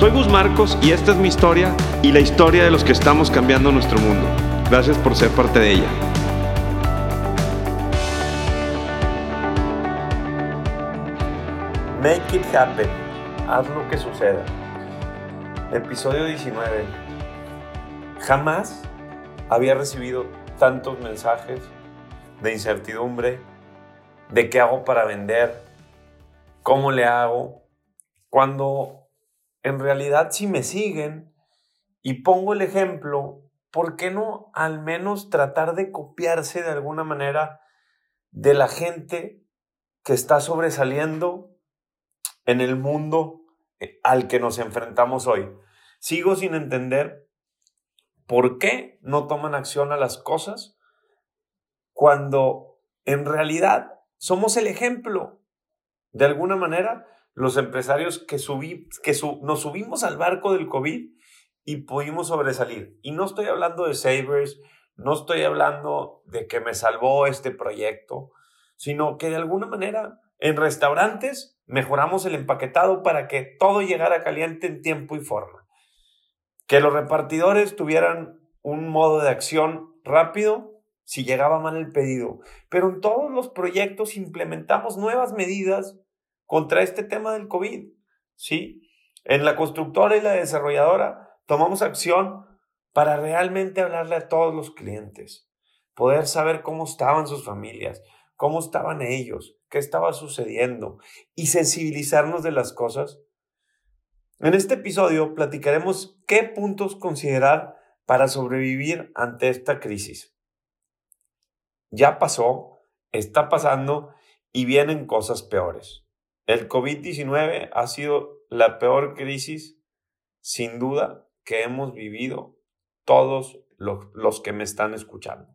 Soy Gus Marcos y esta es mi historia y la historia de los que estamos cambiando nuestro mundo. Gracias por ser parte de ella. Make it happen. Haz lo que suceda. Episodio 19. Jamás había recibido tantos mensajes de incertidumbre, de qué hago para vender, cómo le hago, cuando en realidad si me siguen y pongo el ejemplo, ¿por qué no al menos tratar de copiarse de alguna manera de la gente que está sobresaliendo en el mundo eh, al que nos enfrentamos hoy? Sigo sin entender por qué no toman acción a las cosas cuando en realidad somos el ejemplo. De alguna manera, los empresarios que, subí, que nos subimos al barco del COVID y pudimos sobresalir. Y no estoy hablando de Savers, no estoy hablando de que me salvó este proyecto, sino que de alguna manera en restaurantes mejoramos el empaquetado para que todo llegara caliente en tiempo y forma. Que los repartidores tuvieran un modo de acción rápido si llegaba mal el pedido. Pero en todos los proyectos implementamos nuevas medidas contra este tema del COVID. ¿sí? En la constructora y la desarrolladora tomamos acción para realmente hablarle a todos los clientes, poder saber cómo estaban sus familias, cómo estaban ellos, qué estaba sucediendo y sensibilizarnos de las cosas. En este episodio platicaremos qué puntos considerar para sobrevivir ante esta crisis. Ya pasó, está pasando y vienen cosas peores. El COVID-19 ha sido la peor crisis, sin duda, que hemos vivido todos los, que me están escuchando.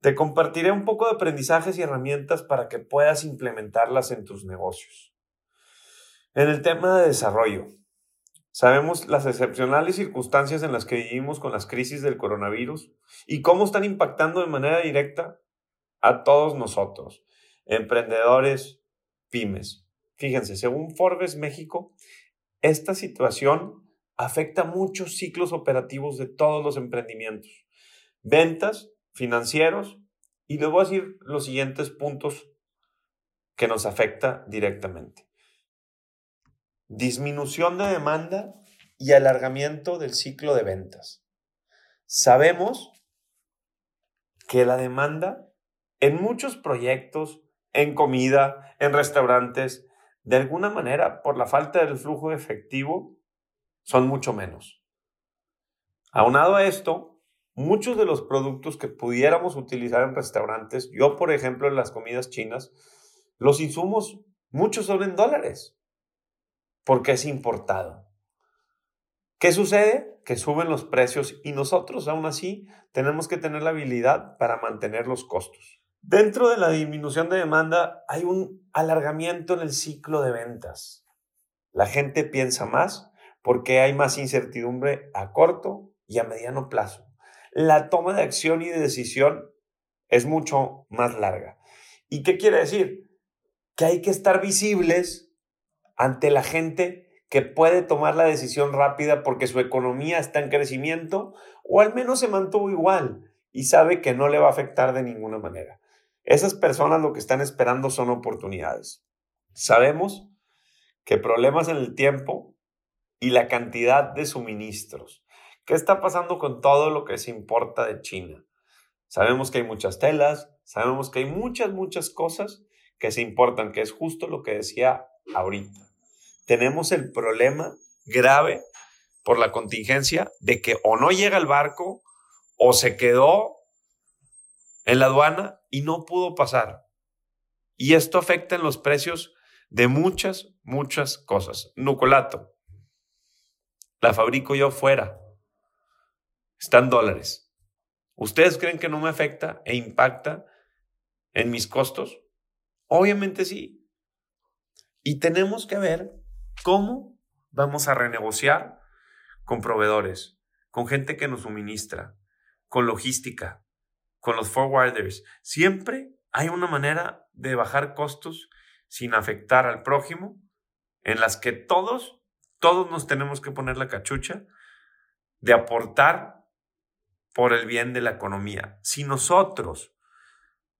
Te compartiré un poco de aprendizajes y herramientas para que puedas implementarlas en tus negocios. En el tema de desarrollo, sabemos las excepcionales circunstancias en las que vivimos con las crisis del coronavirus y cómo están impactando de manera directa a todos nosotros, emprendedores, pymes. Fíjense, según Forbes México, esta situación afecta muchos ciclos operativos de todos los emprendimientos. Ventas, financieros, y les voy a decir los siguientes puntos que nos afecta directamente. Disminución de demanda y alargamiento del ciclo de ventas. Sabemos que la demanda en muchos proyectos, en comida, en restaurantes, de alguna manera, por la falta del flujo efectivo, son mucho menos. Aunado a esto, muchos de los productos que pudiéramos utilizar en restaurantes, yo por ejemplo en las comidas chinas, los insumos, muchos son en dólares, porque es importado. ¿Qué sucede? Que suben los precios y nosotros aún así tenemos que tener la habilidad para mantener los costos. Dentro de la disminución de demanda hay un alargamiento en el ciclo de ventas. La gente piensa más porque hay más incertidumbre a corto y a mediano plazo. La toma de acción y de decisión es mucho más larga. ¿Y qué quiere decir? Que hay que estar visibles ante la gente que puede tomar la decisión rápida porque su economía está en crecimiento o al menos se mantuvo igual y sabe que no le va a afectar de ninguna manera. Esas personas lo que están esperando son oportunidades. Sabemos que problemas en el tiempo y la cantidad de suministros. ¿Qué está pasando con todo lo que se importa de China? Sabemos que hay muchas telas, sabemos que hay muchas, muchas cosas que se importan, que es justo lo que decía ahorita. Tenemos el problema grave por la contingencia de que o no llega el barco o se quedó en la aduana y no pudo pasar. Y esto afecta en los precios de muchas, muchas cosas. Nucolato, la fabrico yo fuera. Está en dólares. ¿Ustedes creen que no me afecta e impacta en mis costos? Obviamente sí. Y tenemos que ver cómo vamos a renegociar con proveedores, con gente que nos suministra, con logística, con los forwarders. Siempre hay una manera de bajar costos sin afectar al prójimo, en las que todos, todos nos tenemos que poner la cachucha de aportar por el bien de la economía. Si nosotros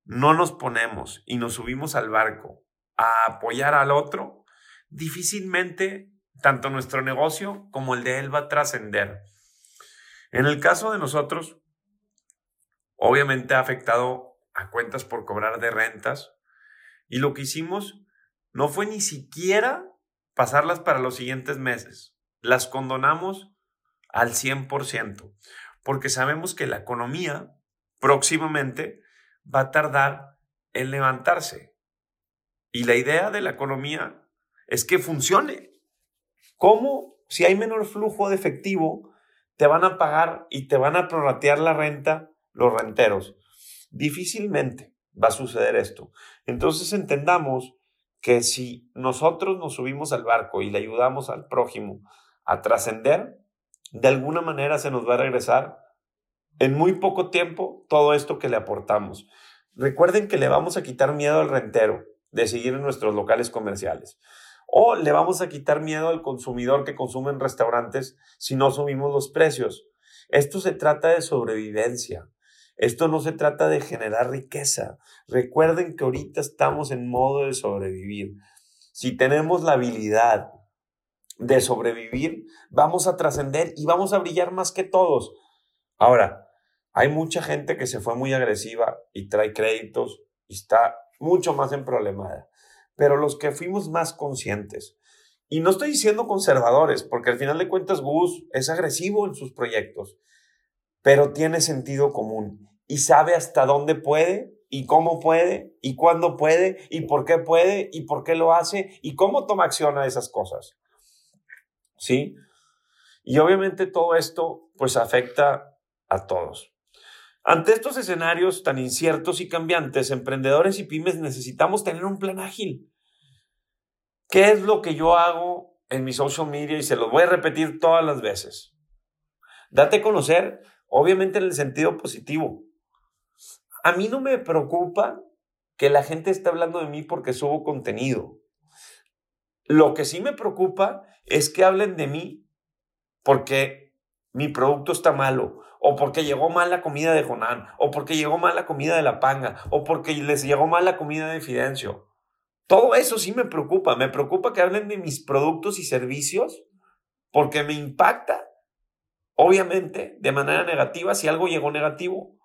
no nos ponemos y nos subimos al barco a apoyar al otro, difícilmente tanto nuestro negocio como el de él va a trascender. En el caso de nosotros, obviamente ha afectado a cuentas por cobrar de rentas y lo que hicimos no fue ni siquiera pasarlas para los siguientes meses. Las condonamos al 100% porque sabemos que la economía próximamente va a tardar en levantarse. Y la idea de la economía es que funcione. ¿Cómo? Si hay menor flujo de efectivo, te van a pagar y te van a prorratear la renta los renteros. Difícilmente va a suceder esto. Entonces entendamos que si nosotros nos subimos al barco y le ayudamos al prójimo a trascender, de alguna manera se nos va a regresar en muy poco tiempo todo esto que le aportamos. Recuerden que le vamos a quitar miedo al rentero de seguir en nuestros locales comerciales. O le vamos a quitar miedo al consumidor que consume en restaurantes si no subimos los precios. Esto se trata de sobrevivencia. Esto no se trata de generar riqueza. Recuerden que ahorita estamos en modo de sobrevivir. Si tenemos la habilidad de sobrevivir, vamos a trascender y vamos a brillar más que todos. Ahora, hay mucha gente que se fue muy agresiva y trae créditos y está mucho más en problemada. Pero los que fuimos más conscientes, y no estoy diciendo conservadores, porque al final de cuentas Gus es agresivo en sus proyectos, pero tiene sentido común y sabe hasta dónde puede y cómo puede y cuándo puede y por qué puede y por qué lo hace y cómo toma acción a esas cosas. ¿sí? Y obviamente todo esto pues afecta a todos. Ante estos escenarios tan inciertos y cambiantes, emprendedores y pymes necesitamos tener un plan ágil. ¿Qué es lo que yo hago en mi social media? Y se los voy a repetir todas las veces. Date a conocer, obviamente en el sentido positivo. A mí no me preocupa que la gente esté hablando de mí porque subo contenido. Lo que sí me preocupa es que hablen de mí porque mi producto está malo, o porque llegó mal la comida de Jonán, o porque llegó mal la comida de la panga, o porque les llegó mal la comida de Fidencio. Todo eso sí me preocupa. Me preocupa que hablen de mis productos y servicios porque me impacta, obviamente, de manera negativa si algo llegó negativo.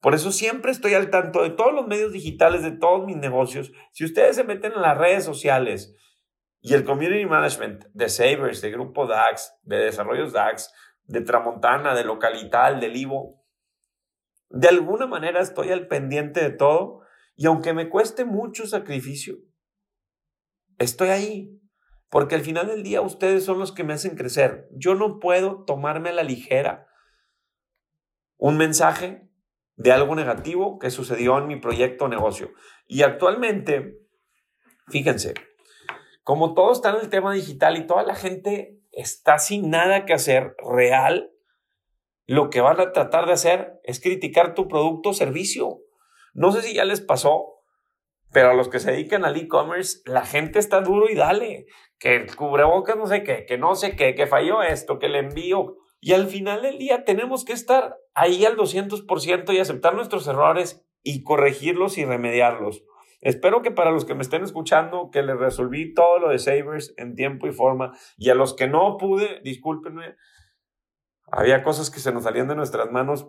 Por eso siempre estoy al tanto de todos los medios digitales, de todos mis negocios. Si ustedes se meten en las redes sociales y el community management de Savers, de Grupo DAX, de Desarrollos DAX, de Tramontana, de Localital, del Ivo, de alguna manera estoy al pendiente de todo y aunque me cueste mucho sacrificio, estoy ahí. Porque al final del día ustedes son los que me hacen crecer. Yo no puedo tomarme a la ligera un mensaje de algo negativo que sucedió en mi proyecto o negocio. Y actualmente, fíjense, como todo está en el tema digital y toda la gente está sin nada que hacer real, lo que van a tratar de hacer es criticar tu producto o servicio. No sé si ya les pasó, pero a los que se dedican al e-commerce, la gente está duro y dale, que el cubrebocas no sé qué, que no sé qué, que falló esto, que le envío. Y al final del día tenemos que estar ahí al 200% y aceptar nuestros errores y corregirlos y remediarlos. Espero que para los que me estén escuchando, que les resolví todo lo de Savers en tiempo y forma. Y a los que no pude, discúlpenme, había cosas que se nos salían de nuestras manos.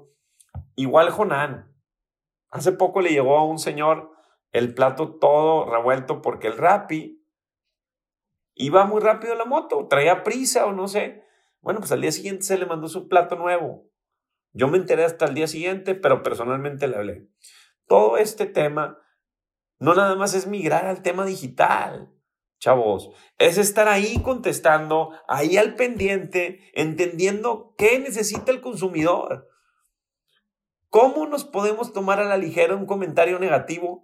Igual Jonán. Hace poco le llegó a un señor el plato todo revuelto porque el Rappi iba muy rápido la moto, traía prisa o no sé. Bueno, pues al día siguiente se le mandó su plato nuevo. Yo me enteré hasta el día siguiente, pero personalmente le hablé. Todo este tema no nada más es migrar al tema digital, chavos. Es estar ahí contestando, ahí al pendiente, entendiendo qué necesita el consumidor. ¿Cómo nos podemos tomar a la ligera un comentario negativo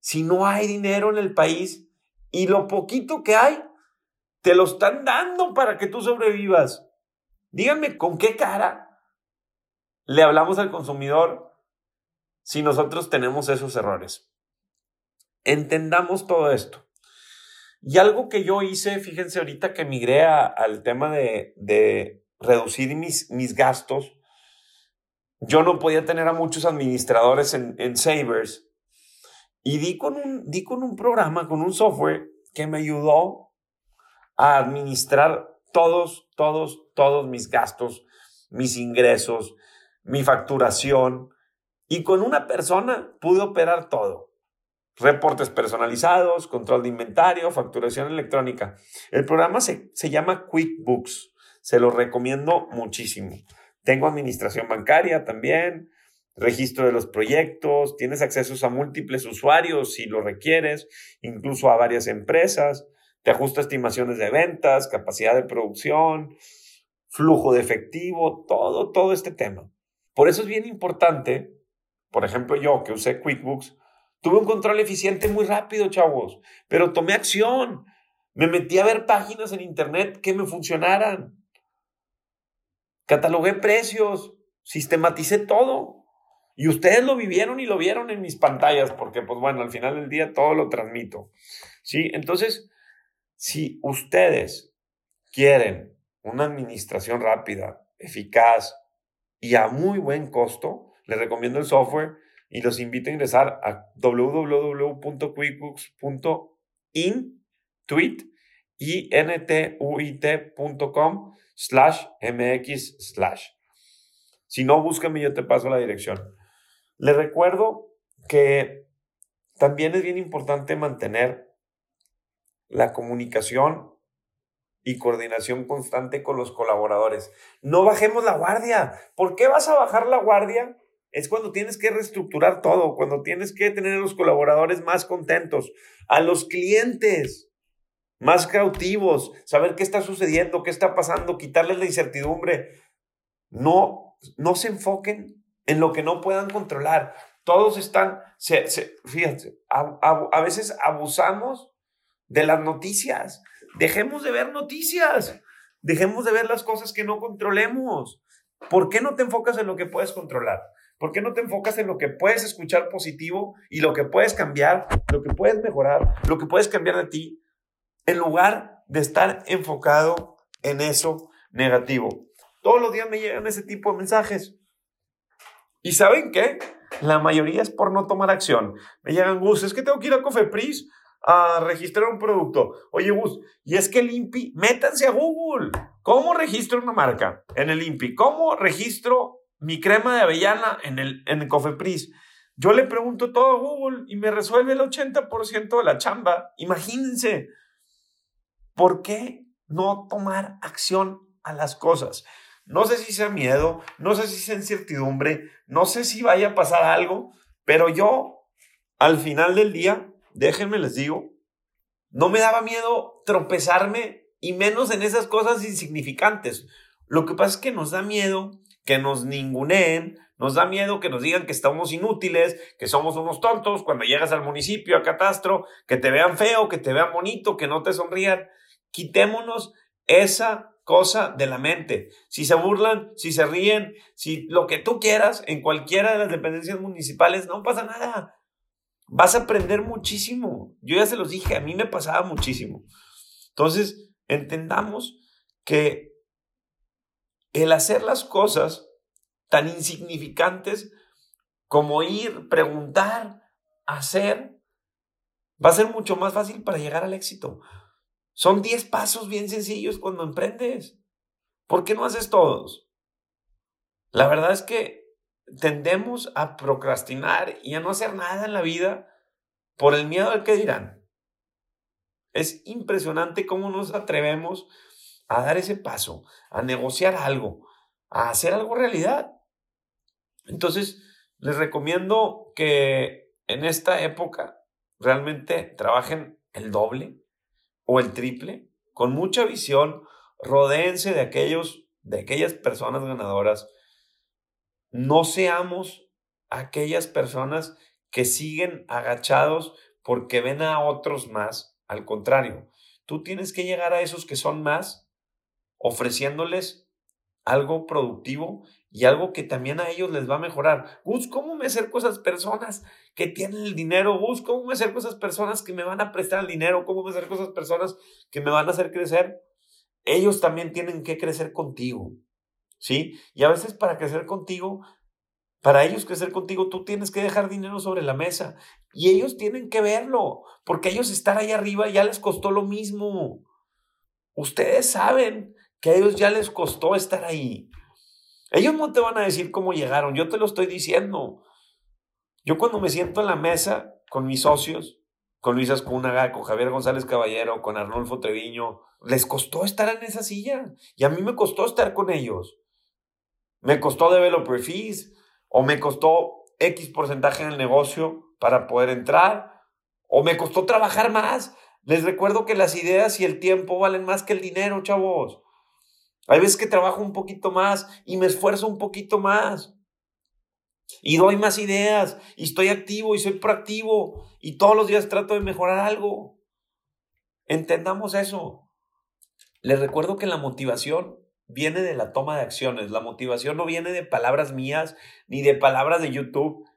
si no hay dinero en el país y lo poquito que hay te lo están dando para que tú sobrevivas? Díganme con qué cara le hablamos al consumidor si nosotros tenemos esos errores. Entendamos todo esto. Y algo que yo hice, fíjense ahorita que migré al tema de, de reducir mis, mis gastos, yo no podía tener a muchos administradores en, en Savers y di con, un, di con un programa, con un software que me ayudó a administrar todos, todos, todos mis gastos, mis ingresos, mi facturación. Y con una persona pude operar todo. Reportes personalizados, control de inventario, facturación electrónica. El programa se, se llama QuickBooks. Se lo recomiendo muchísimo. Tengo administración bancaria también, registro de los proyectos, tienes accesos a múltiples usuarios si lo requieres, incluso a varias empresas, te ajusta estimaciones de ventas, capacidad de producción, flujo de efectivo, todo, todo este tema. Por eso es bien importante, por ejemplo, yo que usé QuickBooks, tuve un control eficiente muy rápido, chavos, pero tomé acción. Me metí a ver páginas en internet que me funcionaran. Catalogué precios, sistematicé todo. Y ustedes lo vivieron y lo vieron en mis pantallas, porque pues bueno, al final del día todo lo transmito. ¿Sí? Entonces, si ustedes quieren una administración rápida, eficaz y a muy buen costo, les recomiendo el software y los invito a ingresar a www.quickbooks.intuit.com slash mx slash. Si no, búscame y yo te paso la dirección. Le recuerdo que también es bien importante mantener la comunicación y coordinación constante con los colaboradores. No bajemos la guardia. ¿Por qué vas a bajar la guardia? Es cuando tienes que reestructurar todo, cuando tienes que tener a los colaboradores más contentos, a los clientes más cautivos, saber qué está sucediendo, qué está pasando, quitarles la incertidumbre. No, no se enfoquen en lo que no puedan controlar. Todos están, se, fíjense, a, veces abusamos de las noticias. Dejemos de ver noticias. Dejemos de ver las cosas que no controlemos. ¿Por qué no te enfocas en lo que puedes controlar? ¿Por qué no te enfocas en lo que puedes escuchar positivo y lo que puedes cambiar, lo que puedes mejorar, lo que puedes cambiar de ti? en lugar de estar enfocado en eso negativo. Todos los días me llegan ese tipo de mensajes. ¿Y saben qué? La mayoría es por no tomar acción. Me llegan, Gus, es que tengo que ir a Cofepris a registrar un producto. Oye, Gus, y es que el INPI, métanse a Google. ¿Cómo registro una marca en el INPI? ¿Cómo registro mi crema de avellana en el, en el Cofepris? Yo le pregunto todo a Google y me resuelve el 80% de la chamba. Imagínense. ¿Por qué no tomar acción a las cosas? No sé si sea miedo, no sé si sea incertidumbre, no sé si vaya a pasar algo, pero yo, al final del día, déjenme les digo, no me daba miedo tropezarme y menos en esas cosas insignificantes. Lo que pasa es que nos da miedo que nos ninguneen, nos da miedo que nos digan que estamos inútiles, que somos unos tontos cuando llegas al municipio, a catastro, que te vean feo, que te vean bonito, que no te sonrían. Quitémonos esa cosa de la mente. Si se burlan, si se ríen, si lo que tú quieras en cualquiera de las dependencias municipales, no pasa nada. Vas a aprender muchísimo. Yo ya se los dije, a mí me pasaba muchísimo. Entonces, entendamos que el hacer las cosas tan insignificantes como ir, preguntar, hacer, va a ser mucho más fácil para llegar al éxito. Son 10 pasos bien sencillos cuando emprendes. ¿Por qué no haces todos? La verdad es que tendemos a procrastinar y a no hacer nada en la vida por el miedo al que dirán. Es impresionante cómo nos atrevemos a dar ese paso, a negociar algo, a hacer algo realidad. Entonces, les recomiendo que en esta época realmente trabajen el doble, o el triple, con mucha visión, rodéense de aquellos, de aquellas personas ganadoras. No seamos aquellas personas que siguen agachados porque ven a otros más. Al contrario, tú tienes que llegar a esos que son más ofreciéndoles algo productivo y algo que también a ellos les va a mejorar. Gus, ¿cómo me acerco a esas personas que tienen el dinero? Gus, ¿cómo me acerco a esas personas que me van a prestar el dinero? ¿Cómo me acerco a esas personas que me van a hacer crecer? Ellos también tienen que crecer contigo. ¿Sí? Y a veces para crecer contigo, para ellos crecer contigo, tú tienes que dejar dinero sobre la mesa. Y ellos tienen que verlo, porque ellos estar ahí arriba ya les costó lo mismo. Ustedes saben que a ellos ya les costó estar ahí. Ellos no te van a decir cómo llegaron, yo te lo estoy diciendo. Yo cuando me siento en la mesa con mis socios, con Luis Ascúnaga, con Javier González Caballero, con Arnolfo Treviño, les costó estar en esa silla y a mí me costó estar con ellos. Me costó developer fees o me costó X porcentaje en el negocio para poder entrar o me costó trabajar más. Les recuerdo que las ideas y el tiempo valen más que el dinero, chavos. Hay veces que trabajo un poquito más y me esfuerzo un poquito más. Y doy más ideas y estoy activo y soy proactivo y todos los días trato de mejorar algo. Entendamos eso. Les recuerdo que la motivación viene de la toma de acciones. La motivación no viene de palabras mías ni de palabras de YouTube.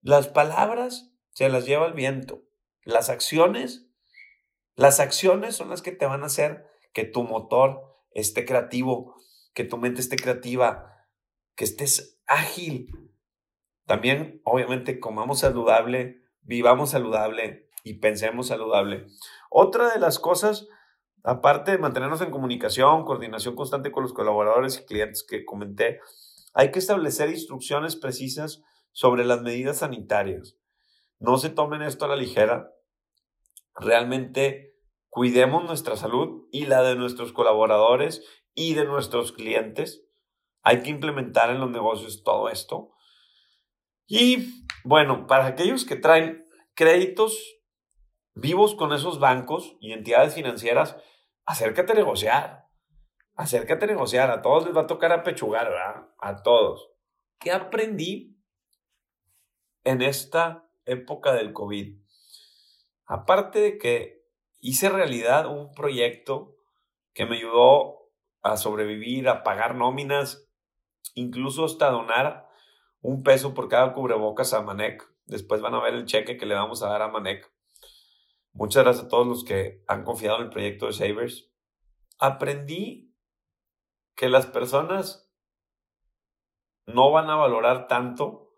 Las palabras se las lleva el viento. Las acciones, las acciones son las que te van a hacer que tu motor esté creativo, que tu mente esté creativa, que estés ágil. También, obviamente, comamos saludable, vivamos saludable y pensemos saludable. Otra de las cosas, aparte de mantenernos en comunicación, coordinación constante con los colaboradores y clientes que comenté, hay que establecer instrucciones precisas sobre las medidas sanitarias. No se tomen esto a la ligera. Realmente cuidemos nuestra salud y la de nuestros colaboradores y de nuestros clientes. Hay que implementar en los negocios todo esto. Y bueno, para aquellos que traen créditos vivos con esos bancos y entidades financieras, acércate a negociar. Acércate a negociar. A todos les va a tocar apechugar, ¿verdad? A todos. ¿Qué aprendí en esta época del COVID? Aparte de que hice realidad un proyecto que me ayudó a sobrevivir, a pagar nóminas, incluso hasta donar un peso por cada cubrebocas a Manek. Después van a ver el cheque que le vamos a dar a Manek. Muchas gracias a todos los que han confiado en el proyecto de Savers. Aprendí que las personas no van a valorar tanto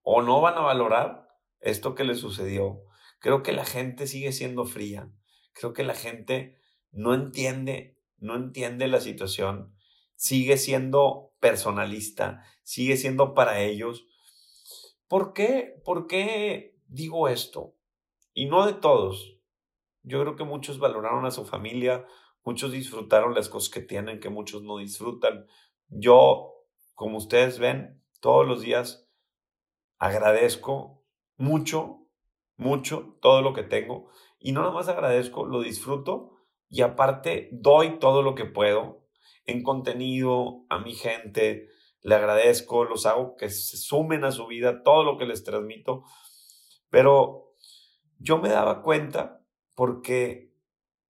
o no van a valorar esto que les sucedió Creo que la gente sigue siendo fría. Creo que la gente no entiende, no entiende la situación. Sigue siendo personalista, sigue siendo para ellos. ¿Por qué? ¿Por qué digo esto? Y no de todos. Yo creo que muchos valoraron a su familia, muchos disfrutaron las cosas que tienen, que muchos no disfrutan. Yo, como ustedes ven, todos los días agradezco mucho mucho todo lo que tengo y no nada más agradezco, lo disfruto y aparte doy todo lo que puedo en contenido a mi gente, le agradezco, los hago que se sumen a su vida todo lo que les transmito, pero yo me daba cuenta porque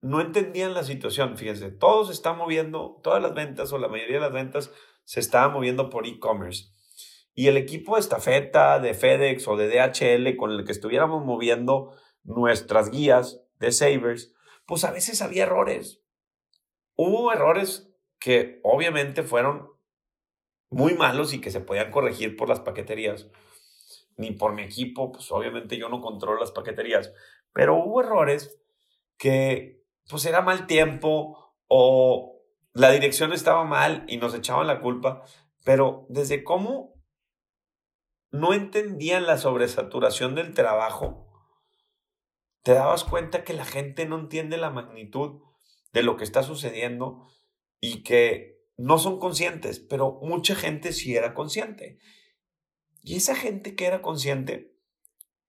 no entendían la situación, fíjense, todo se está moviendo, todas las ventas o la mayoría de las ventas se estaban moviendo por e-commerce. Y el equipo de estafeta, de FedEx o de DHL con el que estuviéramos moviendo nuestras guías de Savers, pues a veces había errores. Hubo errores que obviamente fueron muy malos y que se podían corregir por las paqueterías, ni por mi equipo, pues obviamente yo no controlo las paqueterías, pero hubo errores que pues era mal tiempo o la dirección estaba mal y nos echaban la culpa, pero desde cómo no entendían la sobresaturación del trabajo, te dabas cuenta que la gente no entiende la magnitud de lo que está sucediendo y que no son conscientes, pero mucha gente sí era consciente. Y esa gente que era consciente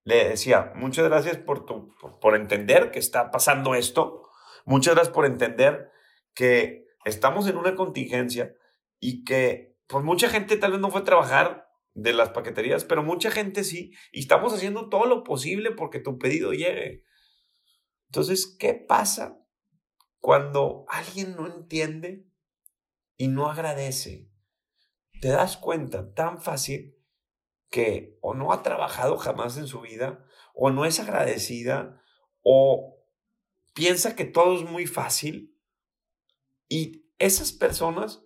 le decía, muchas gracias por, tu, por, entender que está pasando esto, muchas gracias por entender que estamos en una contingencia y que pues mucha gente tal vez no fue a trabajar de las paqueterías, pero mucha gente sí. Y estamos haciendo todo lo posible porque tu pedido llegue. Entonces, ¿qué pasa cuando alguien no entiende y no agradece? Te das cuenta tan fácil que o no ha trabajado jamás en su vida, o no es agradecida, o piensa que todo es muy fácil. Y esas personas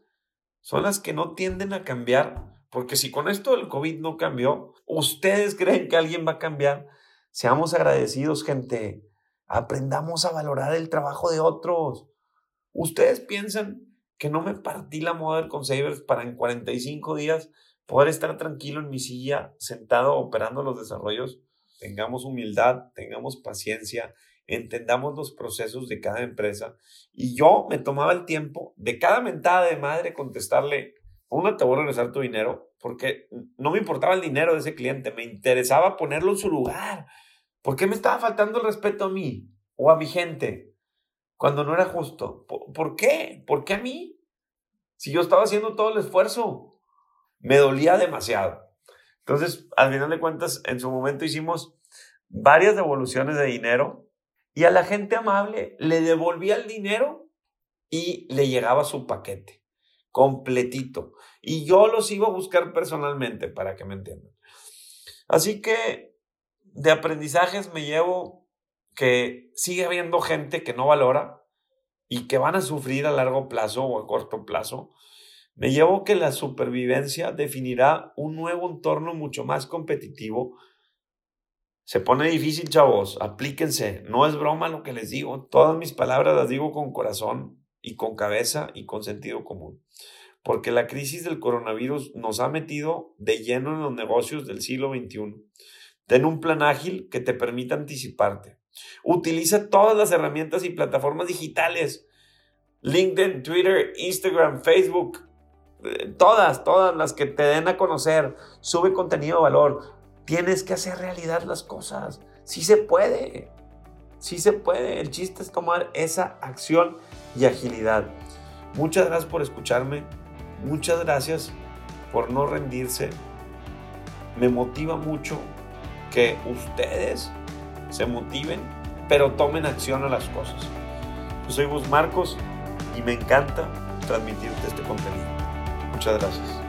son las que no tienden a cambiar porque si con esto del COVID no cambió, ¿ustedes creen que alguien va a cambiar? Seamos agradecidos, gente. Aprendamos a valorar el trabajo de otros. ¿Ustedes piensan que no me partí la moda del Consavers para en 45 días poder estar tranquilo en mi silla, sentado operando los desarrollos? Tengamos humildad, tengamos paciencia, entendamos los procesos de cada empresa. Y yo me tomaba el tiempo de cada mentada de madre contestarle, una, te voy a regresar tu dinero, porque no me importaba el dinero de ese cliente, me interesaba ponerlo en su lugar. ¿Por qué me estaba faltando el respeto a mí o a mi gente cuando no era justo? ¿Por, qué? ¿Por qué a mí? Si yo estaba haciendo todo el esfuerzo, me dolía demasiado. Entonces, al final de cuentas, en su momento hicimos varias devoluciones de dinero y a la gente amable le devolvía el dinero y le llegaba su paquete completito. Y yo los iba a buscar personalmente para que me entiendan. Así que de aprendizajes me llevo que sigue habiendo gente que no valora y que van a sufrir a largo plazo o a corto plazo. Me llevo que la supervivencia definirá un nuevo entorno mucho más competitivo. Se pone difícil, chavos, aplíquense. No es broma lo que les digo. Todas mis palabras las digo con corazón y con cabeza y con sentido común. Porque la crisis del coronavirus nos ha metido de lleno en los negocios del siglo XXI. Ten un plan ágil que te permita anticiparte. Utiliza todas las herramientas y plataformas digitales. LinkedIn, Twitter, Instagram, Facebook. Eh, todas, todas las que te den a conocer. Sube contenido de valor. Tienes que hacer realidad las cosas. Sí se puede. Sí se puede. El chiste es tomar esa acción y agilidad. Muchas gracias por escucharme. Muchas gracias por no rendirse. Me motiva mucho que ustedes se motiven, pero tomen acción a las cosas. Yo soy Gus Marcos y me encanta transmitirte este contenido. Muchas gracias.